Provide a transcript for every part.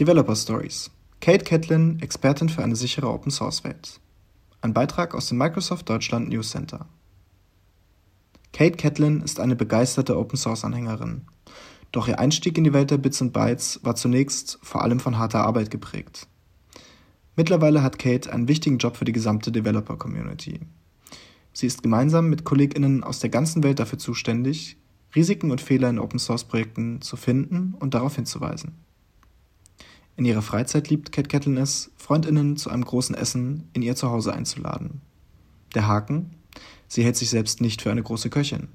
Developer Stories. Kate Catlin, Expertin für eine sichere Open Source Welt. Ein Beitrag aus dem Microsoft Deutschland News Center. Kate Catlin ist eine begeisterte Open Source Anhängerin. Doch ihr Einstieg in die Welt der Bits und Bytes war zunächst vor allem von harter Arbeit geprägt. Mittlerweile hat Kate einen wichtigen Job für die gesamte Developer Community. Sie ist gemeinsam mit KollegInnen aus der ganzen Welt dafür zuständig, Risiken und Fehler in Open Source Projekten zu finden und darauf hinzuweisen. In ihrer Freizeit liebt Kate Catlin es, FreundInnen zu einem großen Essen in ihr Zuhause einzuladen. Der Haken? Sie hält sich selbst nicht für eine große Köchin.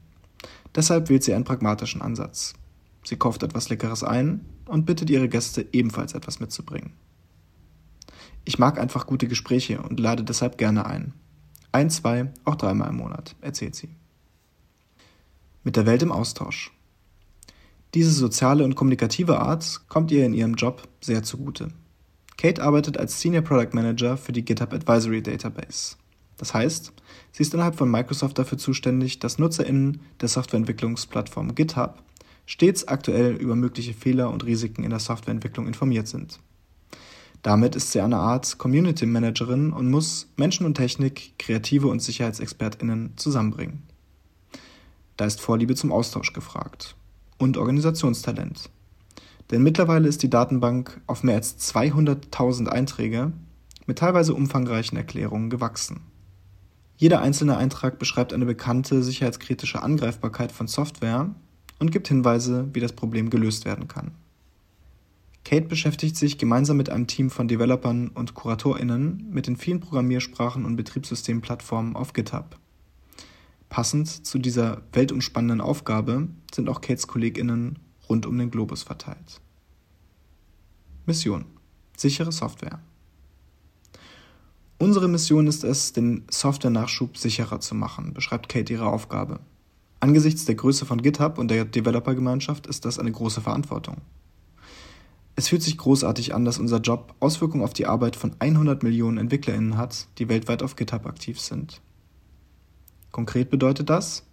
Deshalb wählt sie einen pragmatischen Ansatz. Sie kauft etwas Leckeres ein und bittet ihre Gäste ebenfalls etwas mitzubringen. Ich mag einfach gute Gespräche und lade deshalb gerne ein. Ein, zwei, auch dreimal im Monat, erzählt sie. Mit der Welt im Austausch. Diese soziale und kommunikative Art kommt ihr in ihrem Job sehr zugute. Kate arbeitet als Senior Product Manager für die GitHub Advisory Database. Das heißt, sie ist innerhalb von Microsoft dafür zuständig, dass NutzerInnen der Softwareentwicklungsplattform GitHub stets aktuell über mögliche Fehler und Risiken in der Softwareentwicklung informiert sind. Damit ist sie eine Art Community Managerin und muss Menschen und Technik, Kreative und SicherheitsexpertInnen zusammenbringen. Da ist Vorliebe zum Austausch gefragt und Organisationstalent. Denn mittlerweile ist die Datenbank auf mehr als 200.000 Einträge mit teilweise umfangreichen Erklärungen gewachsen. Jeder einzelne Eintrag beschreibt eine bekannte sicherheitskritische Angreifbarkeit von Software und gibt Hinweise, wie das Problem gelöst werden kann. Kate beschäftigt sich gemeinsam mit einem Team von Developern und KuratorInnen mit den vielen Programmiersprachen und Betriebssystemplattformen auf GitHub. Passend zu dieser weltumspannenden Aufgabe sind auch Kates KollegInnen rund um den Globus verteilt. Mission: Sichere Software. Unsere Mission ist es, den Software-Nachschub sicherer zu machen, beschreibt Kate ihre Aufgabe. Angesichts der Größe von GitHub und der Developer-Gemeinschaft ist das eine große Verantwortung. Es fühlt sich großartig an, dass unser Job Auswirkungen auf die Arbeit von 100 Millionen EntwicklerInnen hat, die weltweit auf GitHub aktiv sind. Konkret bedeutet das,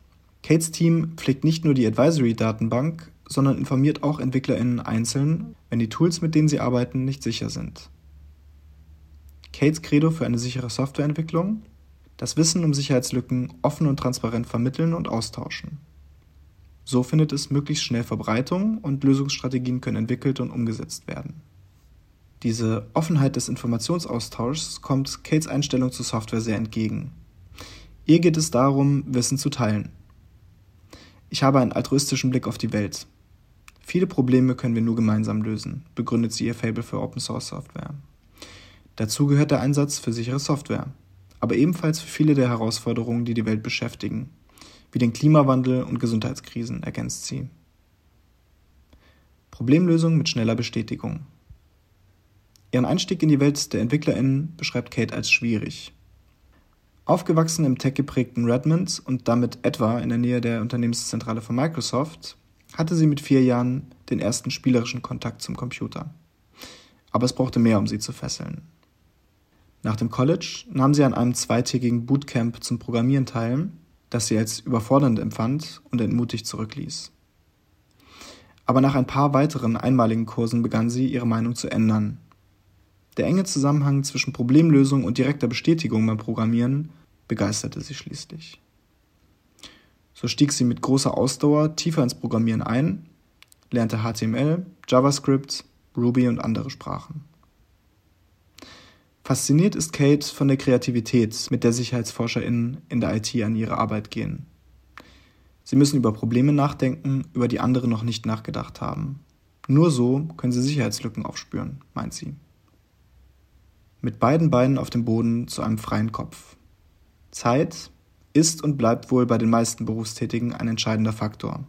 Kates Team pflegt nicht nur die Advisory-Datenbank, sondern informiert auch EntwicklerInnen einzeln, wenn die Tools, mit denen sie arbeiten, nicht sicher sind. Kates Credo für eine sichere Softwareentwicklung? Das Wissen um Sicherheitslücken offen und transparent vermitteln und austauschen. So findet es möglichst schnell Verbreitung und Lösungsstrategien können entwickelt und umgesetzt werden. Diese Offenheit des Informationsaustauschs kommt Kates Einstellung zu Software sehr entgegen. Ihr geht es darum, Wissen zu teilen. Ich habe einen altruistischen Blick auf die Welt. Viele Probleme können wir nur gemeinsam lösen, begründet sie ihr Fable für Open Source Software. Dazu gehört der Einsatz für sichere Software, aber ebenfalls für viele der Herausforderungen, die die Welt beschäftigen, wie den Klimawandel und Gesundheitskrisen, ergänzt sie. Problemlösung mit schneller Bestätigung. Ihren Einstieg in die Welt der EntwicklerInnen beschreibt Kate als schwierig. Aufgewachsen im tech-geprägten Redmond und damit etwa in der Nähe der Unternehmenszentrale von Microsoft, hatte sie mit vier Jahren den ersten spielerischen Kontakt zum Computer. Aber es brauchte mehr, um sie zu fesseln. Nach dem College nahm sie an einem zweitägigen Bootcamp zum Programmieren teil, das sie als überfordernd empfand und entmutigt zurückließ. Aber nach ein paar weiteren einmaligen Kursen begann sie, ihre Meinung zu ändern der enge Zusammenhang zwischen Problemlösung und direkter Bestätigung beim Programmieren begeisterte sie schließlich. So stieg sie mit großer Ausdauer tiefer ins Programmieren ein, lernte HTML, JavaScript, Ruby und andere Sprachen. Fasziniert ist Kate von der Kreativität, mit der SicherheitsforscherInnen in der IT an ihre Arbeit gehen. Sie müssen über Probleme nachdenken, über die andere noch nicht nachgedacht haben. Nur so können sie Sicherheitslücken aufspüren, meint sie mit beiden Beinen auf dem Boden zu einem freien Kopf. Zeit ist und bleibt wohl bei den meisten Berufstätigen ein entscheidender Faktor.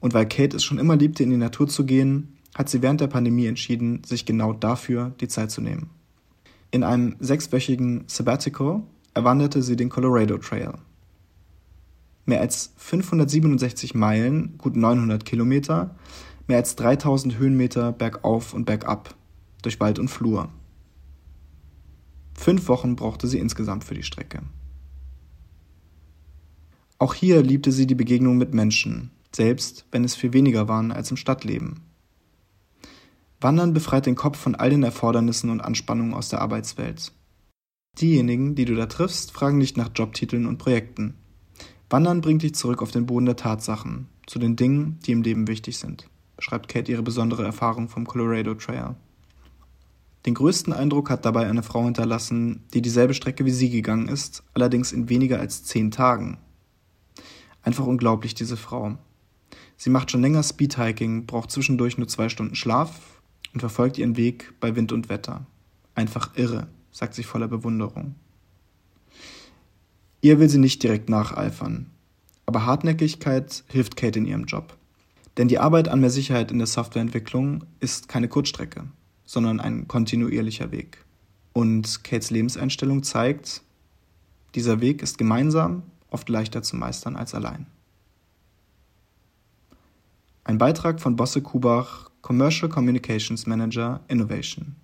Und weil Kate es schon immer liebte, in die Natur zu gehen, hat sie während der Pandemie entschieden, sich genau dafür die Zeit zu nehmen. In einem sechswöchigen Sabbatical erwanderte sie den Colorado Trail. Mehr als 567 Meilen, gut 900 Kilometer, mehr als 3000 Höhenmeter bergauf und bergab, durch Wald und Flur. Fünf Wochen brauchte sie insgesamt für die Strecke. Auch hier liebte sie die Begegnung mit Menschen, selbst wenn es viel weniger waren als im Stadtleben. Wandern befreit den Kopf von all den Erfordernissen und Anspannungen aus der Arbeitswelt. Diejenigen, die du da triffst, fragen nicht nach Jobtiteln und Projekten. Wandern bringt dich zurück auf den Boden der Tatsachen, zu den Dingen, die im Leben wichtig sind, beschreibt Kate ihre besondere Erfahrung vom Colorado Trail. Den größten Eindruck hat dabei eine Frau hinterlassen, die dieselbe Strecke wie sie gegangen ist, allerdings in weniger als zehn Tagen. Einfach unglaublich, diese Frau. Sie macht schon länger Speedhiking, braucht zwischendurch nur zwei Stunden Schlaf und verfolgt ihren Weg bei Wind und Wetter. Einfach irre, sagt sie voller Bewunderung. Ihr will sie nicht direkt nacheifern, aber Hartnäckigkeit hilft Kate in ihrem Job. Denn die Arbeit an mehr Sicherheit in der Softwareentwicklung ist keine Kurzstrecke sondern ein kontinuierlicher Weg. Und Kates Lebenseinstellung zeigt, dieser Weg ist gemeinsam oft leichter zu meistern als allein. Ein Beitrag von Bosse Kubach, Commercial Communications Manager Innovation.